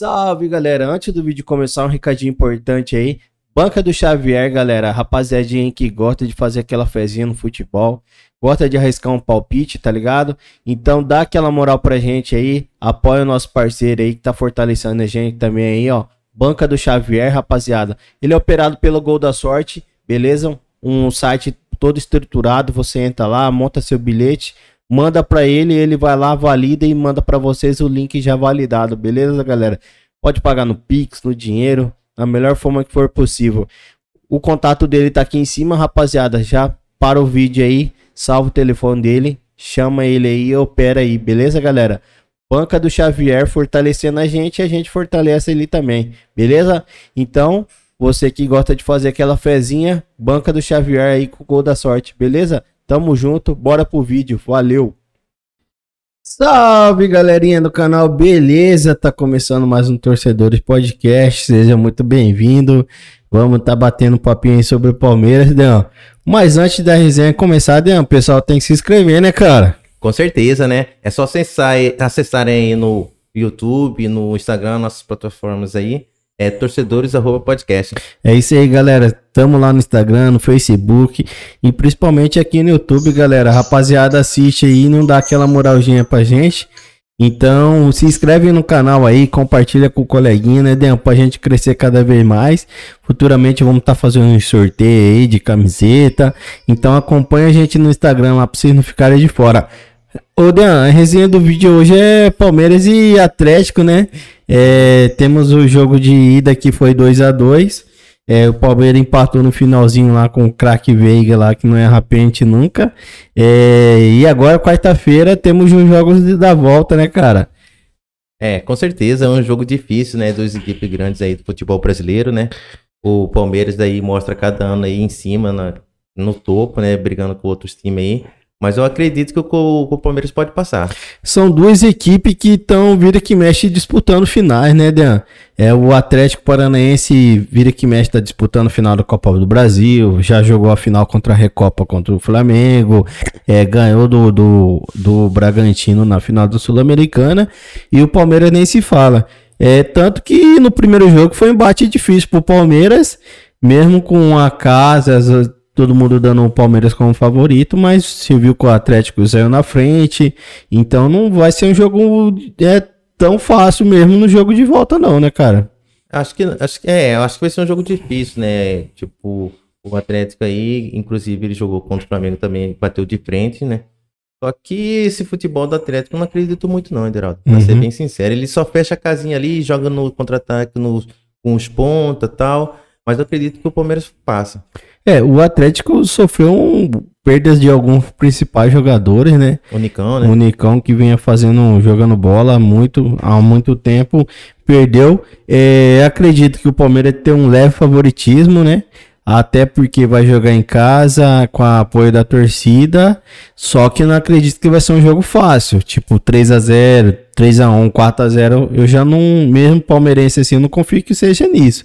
Salve, galera. Antes do vídeo começar, um recadinho importante aí. Banca do Xavier, galera. Rapaziadinha que gosta de fazer aquela fezinha no futebol. Gosta de arriscar um palpite, tá ligado? Então dá aquela moral pra gente aí. Apoia o nosso parceiro aí que tá fortalecendo a gente também aí, ó. Banca do Xavier, rapaziada. Ele é operado pelo Gol da Sorte, beleza? Um site todo estruturado. Você entra lá, monta seu bilhete manda para ele, ele vai lá, valida e manda para vocês o link já validado, beleza, galera? Pode pagar no Pix, no dinheiro, da melhor forma que for possível. O contato dele tá aqui em cima, rapaziada. Já para o vídeo aí, salva o telefone dele, chama ele aí e opera aí, beleza, galera? Banca do Xavier fortalecendo a gente e a gente fortalece ele também, beleza? Então, você que gosta de fazer aquela fezinha, Banca do Xavier aí com o gol da sorte, beleza? Tamo junto, bora pro vídeo, valeu! Salve galerinha do canal, beleza? Tá começando mais um Torcedores Podcast, seja muito bem-vindo. Vamos tá batendo um papinho aí sobre o Palmeiras, Deão. Mas antes da resenha começar, Deão, o pessoal tem que se inscrever, né, cara? Com certeza, né? É só acessar, acessarem aí no YouTube, no Instagram, nossas plataformas aí é torcedores@podcast. É isso aí, galera. Tamo lá no Instagram, no Facebook e principalmente aqui no YouTube, galera. Rapaziada, assiste aí, não dá aquela moralzinha pra gente. Então, se inscreve no canal aí, compartilha com o coleguinha, né, Deão? Pra gente crescer cada vez mais. Futuramente vamos estar tá fazendo um sorteio aí de camiseta. Então acompanha a gente no Instagram lá pra vocês não ficarem de fora. Ô, Dean, a resenha do vídeo hoje é Palmeiras e Atlético, né? É, temos o jogo de ida que foi 2 a 2 é, O Palmeiras empatou no finalzinho lá com o craque Veiga lá, que não é rapente nunca. É, e agora, quarta-feira, temos os jogos da volta, né, cara? É, com certeza, é um jogo difícil, né? Duas equipes grandes aí do futebol brasileiro, né? O Palmeiras daí mostra cada ano aí em cima, na, no topo, né? Brigando com outros times aí. Mas eu acredito que o, o Palmeiras pode passar. São duas equipes que estão vira que mexe disputando finais, né, Dean? É o Atlético Paranaense vira que mexe está disputando final da Copa do Brasil, já jogou a final contra a Recopa contra o Flamengo, é, ganhou do, do, do Bragantino na final da Sul-Americana e o Palmeiras nem se fala. É tanto que no primeiro jogo foi um embate difícil para o Palmeiras, mesmo com a casa, as, todo mundo dando o Palmeiras como favorito, mas se viu que o Atlético saiu na frente, então não vai ser um jogo é, tão fácil mesmo no jogo de volta não, né, cara? Acho que, acho que é, acho que vai ser um jogo difícil, né? Tipo, o Atlético aí, inclusive ele jogou contra o Flamengo também, bateu de frente, né? Só que esse futebol do Atlético eu não acredito muito não, Ederaldo. Pra uhum. ser bem sincero, ele só fecha a casinha ali, joga no contra-ataque com os ponta tal, mas eu acredito que o Palmeiras passa. É, o Atlético sofreu um, perdas de alguns principais jogadores, né? O Nicão, né? O Nicão que vinha fazendo, jogando bola muito, há muito tempo, perdeu. É, acredito que o Palmeiras tem um leve favoritismo, né? Até porque vai jogar em casa com apoio da torcida. Só que eu não acredito que vai ser um jogo fácil. Tipo 3 a 0 3 a 1 4 a 0 Eu já não, mesmo palmeirense assim, eu não confio que seja nisso.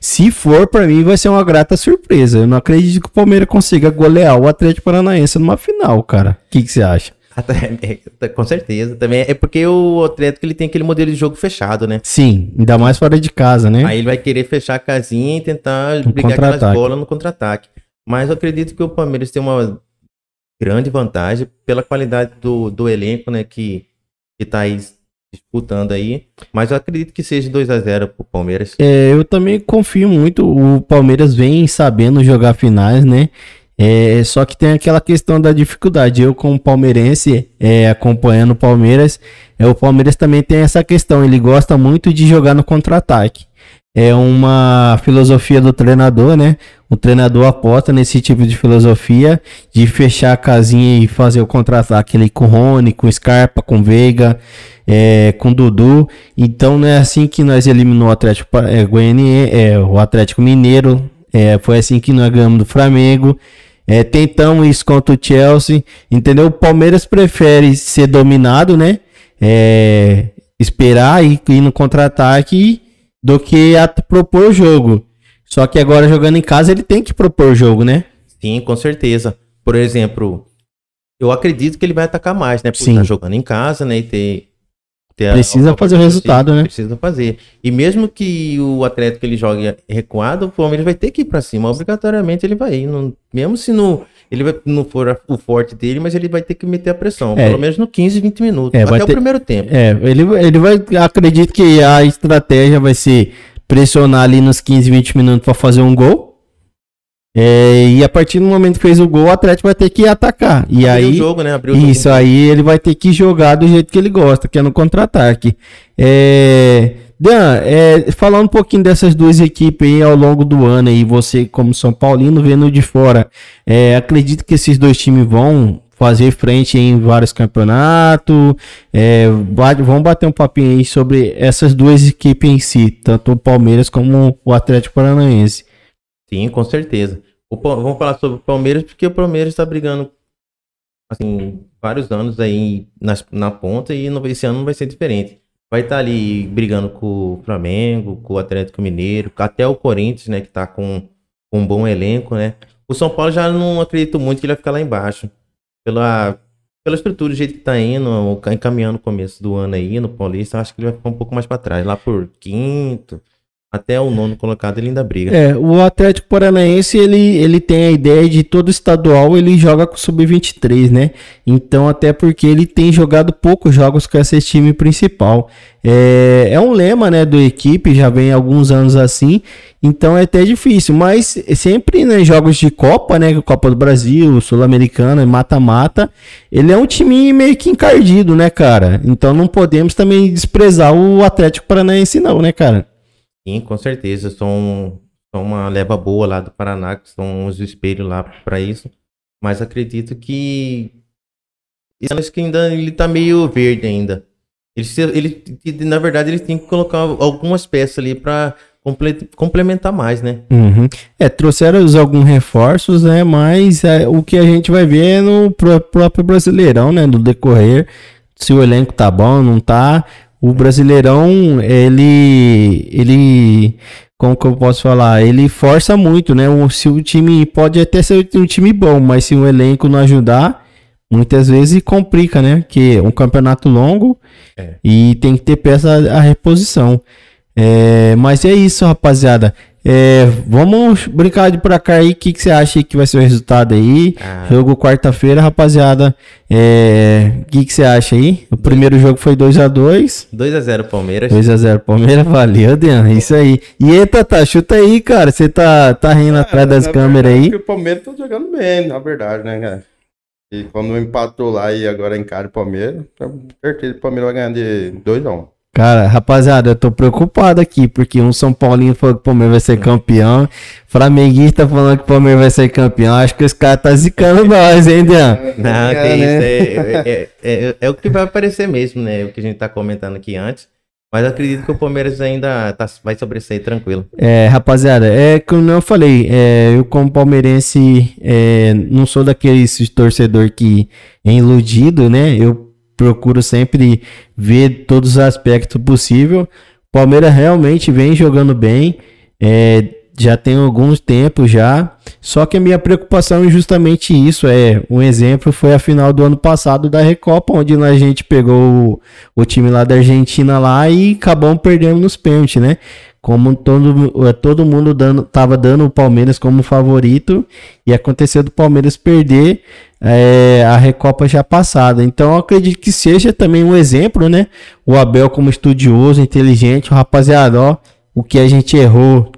Se for, para mim vai ser uma grata surpresa. Eu não acredito que o Palmeiras consiga golear o Atlético Paranaense numa final, cara. O que, que você acha? É, com certeza. Também é porque o Atlético ele tem aquele modelo de jogo fechado, né? Sim, ainda mais fora de casa, né? Aí ele vai querer fechar a casinha e tentar brigar aquelas bolas no contra-ataque. Mas eu acredito que o Palmeiras tem uma grande vantagem pela qualidade do, do elenco, né? Que, que tá aí disputando aí. Mas eu acredito que seja 2 a 0 pro Palmeiras. É, eu também confio muito. O Palmeiras vem sabendo jogar finais, né? É, só que tem aquela questão da dificuldade. Eu, como palmeirense, é, acompanhando o Palmeiras, é, o Palmeiras também tem essa questão. Ele gosta muito de jogar no contra-ataque. É uma filosofia do treinador, né? O treinador aposta nesse tipo de filosofia de fechar a casinha e fazer o contra-ataque ali com Rony, com Scarpa, com Veiga, é, com Dudu. Então não é assim que nós eliminamos o Atlético é, é, o Atlético Mineiro. É, foi assim que nós ganhamos do Flamengo. É, tentamos isso contra o Chelsea, entendeu? O Palmeiras prefere ser dominado, né? É, esperar e ir no contra-ataque do que a propor o jogo. Só que agora jogando em casa ele tem que propor o jogo, né? Sim, com certeza. Por exemplo, eu acredito que ele vai atacar mais, né? Por Sim. estar jogando em casa, né? E ter Precisa a- fazer o resultado, né? Precisa fazer. E mesmo que o Atlético ele jogue recuado, o Palmeiras vai ter que ir pra cima. Obrigatoriamente ele vai ir. Não- mesmo se não, ele vai, não for o forte dele, mas ele vai ter que meter a pressão. É. Pelo menos no 15, 20 minutos. É, até ter- o primeiro tempo. É, ele, ele vai. Acredito que a estratégia vai ser pressionar ali nos 15, 20 minutos para fazer um gol. É, e a partir do momento que fez o gol, o Atlético vai ter que atacar. E Abriu aí. o jogo, né? Abriu o jogo. Isso aí ele vai ter que jogar do jeito que ele gosta, que é no contra-ataque. É, Dan, é, falando um pouquinho dessas duas equipes aí ao longo do ano aí, você como São Paulino vendo de fora, é, acredito que esses dois times vão fazer frente em vários campeonatos, é, vamos bater um papinho aí sobre essas duas equipes em si, tanto o Palmeiras como o Atlético Paranaense. Sim, com certeza. O vamos falar sobre o Palmeiras, porque o Palmeiras está brigando assim, vários anos aí nas- na ponta e no- esse ano não vai ser diferente. Vai estar ali brigando com o Flamengo, com o Atlético Mineiro, até o Corinthians, né, que tá com, com um bom elenco, né. O São Paulo já não acredito muito que ele vai ficar lá embaixo. Pela, pela estrutura, do jeito que tá indo, encaminhando o começo do ano aí no Paulista, acho que ele vai ficar um pouco mais para trás, lá por quinto, até o nono colocado ele ainda briga. É, o Atlético Paranaense, ele, ele tem a ideia de todo estadual, ele joga com o sub-23, né? Então, até porque ele tem jogado poucos jogos com esse time principal. É, é um lema, né, do equipe, já vem alguns anos assim, então é até difícil, mas sempre, né, jogos de Copa, né, Copa do Brasil, Sul-Americana, mata-mata, ele é um time meio que encardido, né, cara? Então não podemos também desprezar o Atlético Paranaense não, né, cara? Sim, com certeza. São, são uma leva boa lá do Paraná, que são os espelhos lá para isso. Mas acredito que. Acho que ainda ele tá meio verde ainda. Ele, ele, na verdade, eles têm que colocar algumas peças ali para complementar mais, né? Uhum. É, trouxeram alguns reforços, né? Mas é, o que a gente vai ver é no pró- próprio Brasileirão, né? No decorrer, se o elenco tá bom, não tá. O Brasileirão, ele, ele, como que eu posso falar? Ele força muito, né? O, se o time pode até ser um time bom, mas se o elenco não ajudar, muitas vezes complica, né? Que é um campeonato longo É. e tem que ter peça a reposição. É, mas é isso, rapaziada. É, vamos brincar de pra cá aí. O que, que você acha que vai ser o resultado aí? Ah. Jogo quarta-feira, rapaziada. É, O que, que você acha aí? O primeiro jogo foi 2x2. 2x0 Palmeiras. 2x0 Palmeiras, valeu, Dean. Isso aí. E aí, Tata, chuta aí, cara. Você tá, tá rindo atrás das câmeras aí. que O Palmeiras tá jogando bem, na verdade, né, cara? E quando empatou lá e agora encara o Palmeiras, com certeza que o Palmeiras vai ganhar de 2x1. Cara, rapaziada, eu tô preocupado aqui, porque um São Paulino falou que o Palmeiras vai ser campeão, Flamenguista falando que o Palmeiras vai ser campeão. Acho que os caras tá zicando nós, hein, Dean? Não, que É, isso. né? É, é, é, é o que vai aparecer mesmo, né? O que a gente tá comentando aqui antes. Mas acredito que o Palmeiras ainda tá, vai sobressair tranquilo. É, rapaziada, é como eu falei, é, eu como palmeirense é, não sou daqueles torcedor que é iludido, né? Eu procuro sempre ver todos os aspectos possível. Palmeiras realmente vem jogando bem, é, já tem alguns tempos já. Só que a minha preocupação é justamente isso. É um exemplo foi a final do ano passado da Recopa, onde a gente pegou o, o time lá da Argentina lá e acabamos perdendo nos pênaltis, né? Como todo, todo mundo dando, tava dando o Palmeiras como favorito e aconteceu do Palmeiras perder é, a Recopa já passada. Então acredito que seja também um exemplo, né? O Abel como estudioso, inteligente, o rapaziada, ó, o que a gente errou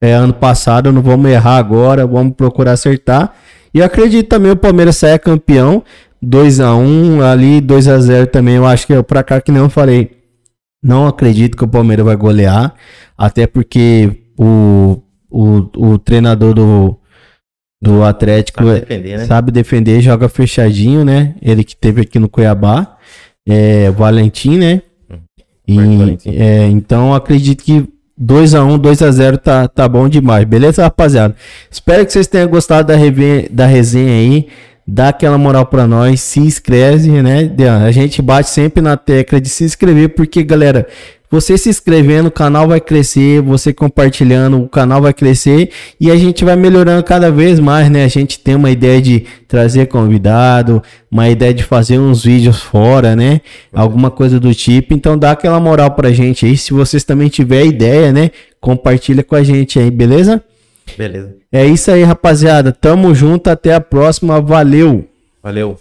é, ano passado, não vamos errar agora, vamos procurar acertar. E acredito também o Palmeiras saia campeão, 2 a 1 ali, 2 a 0 também, eu acho que é pra cá que não falei. Não acredito que o Palmeiras vai golear, até porque o, o, o treinador do, do Atlético Sabe é- defender, né? sabe defender, joga fechadinho, né? Ele que teve aqui no Cuiabá, é, o Valentim, né? E, Marcos Valentim. é, então acredito que 2x1, 2x0 tá, tá bom demais. Beleza, rapaziada? Espero que vocês tenham gostado da, reve- da resenha aí. Dá aquela moral pra nós, se inscreve, né? A gente bate sempre na tecla de se inscrever, porque, galera, Você se inscrevendo, o canal vai crescer, você compartilhando, o canal vai crescer e a gente vai melhorando cada vez mais, né? A gente tem uma ideia de trazer convidado, uma ideia de fazer uns vídeos fora, né? Alguma coisa do tipo. Então dá aquela moral pra gente aí. Se vocês também tiverem ideia, né? Compartilha com a gente aí, beleza? Beleza. É isso aí, rapaziada. Tamo junto, até a próxima. Valeu! Valeu.